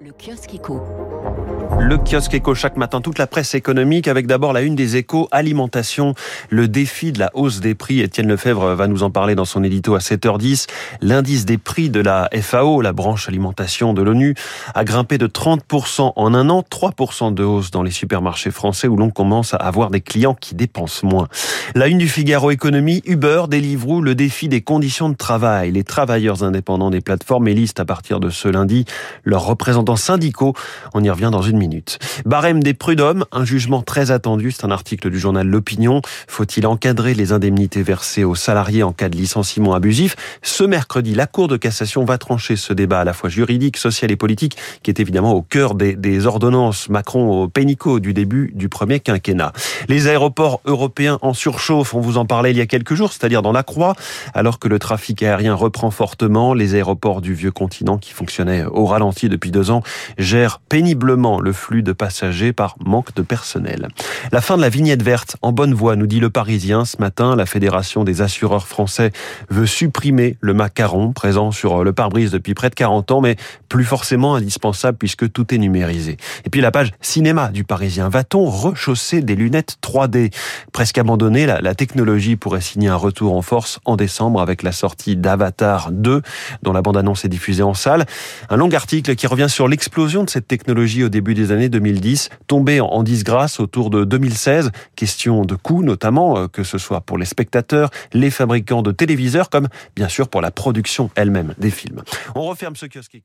Le kiosque éco. Le kiosque éco chaque matin, toute la presse économique avec d'abord la une des échos, alimentation, le défi de la hausse des prix. Étienne Lefebvre va nous en parler dans son édito à 7h10. L'indice des prix de la FAO, la branche alimentation de l'ONU, a grimpé de 30% en un an, 3% de hausse dans les supermarchés français où l'on commence à avoir des clients qui dépensent moins. La une du Figaro Économie, Uber, Deliveroo, le défi des conditions de travail. Les travailleurs indépendants des plateformes élisent à partir de ce lundi leurs représentants syndicaux. On y revient dans une minute. Barème des prud'hommes, un jugement très attendu. C'est un article du journal L'Opinion. Faut-il encadrer les indemnités versées aux salariés en cas de licenciement abusif? Ce mercredi, la Cour de cassation va trancher ce débat à la fois juridique, social et politique qui est évidemment au cœur des, des ordonnances Macron au pénico du début du premier quinquennat. Les aéroports européens en surchauffe, on vous en parlait il y a quelques jours, c'est-à-dire dans la Croix, alors que le trafic aérien reprend fortement. Les aéroports du vieux continent qui fonctionnaient au ralenti depuis deux ans gère péniblement le flux de passagers par manque de personnel. La fin de la vignette verte en bonne voie, nous dit le Parisien. Ce matin, la Fédération des assureurs français veut supprimer le macaron présent sur le pare-brise depuis près de 40 ans, mais plus forcément indispensable puisque tout est numérisé. Et puis la page cinéma du Parisien. Va-t-on rechausser des lunettes 3D Presque abandonnée, la, la technologie pourrait signer un retour en force en décembre avec la sortie d'Avatar 2, dont la bande-annonce est diffusée en salle. Un long article qui revient sur l'explosion de cette technologie au début des années 2010, tombée en disgrâce autour de 2016. Question de coût notamment, euh, que ce soit pour les spectateurs, les fabricants de téléviseurs, comme bien sûr pour la production elle-même des films. On referme ce kiosque.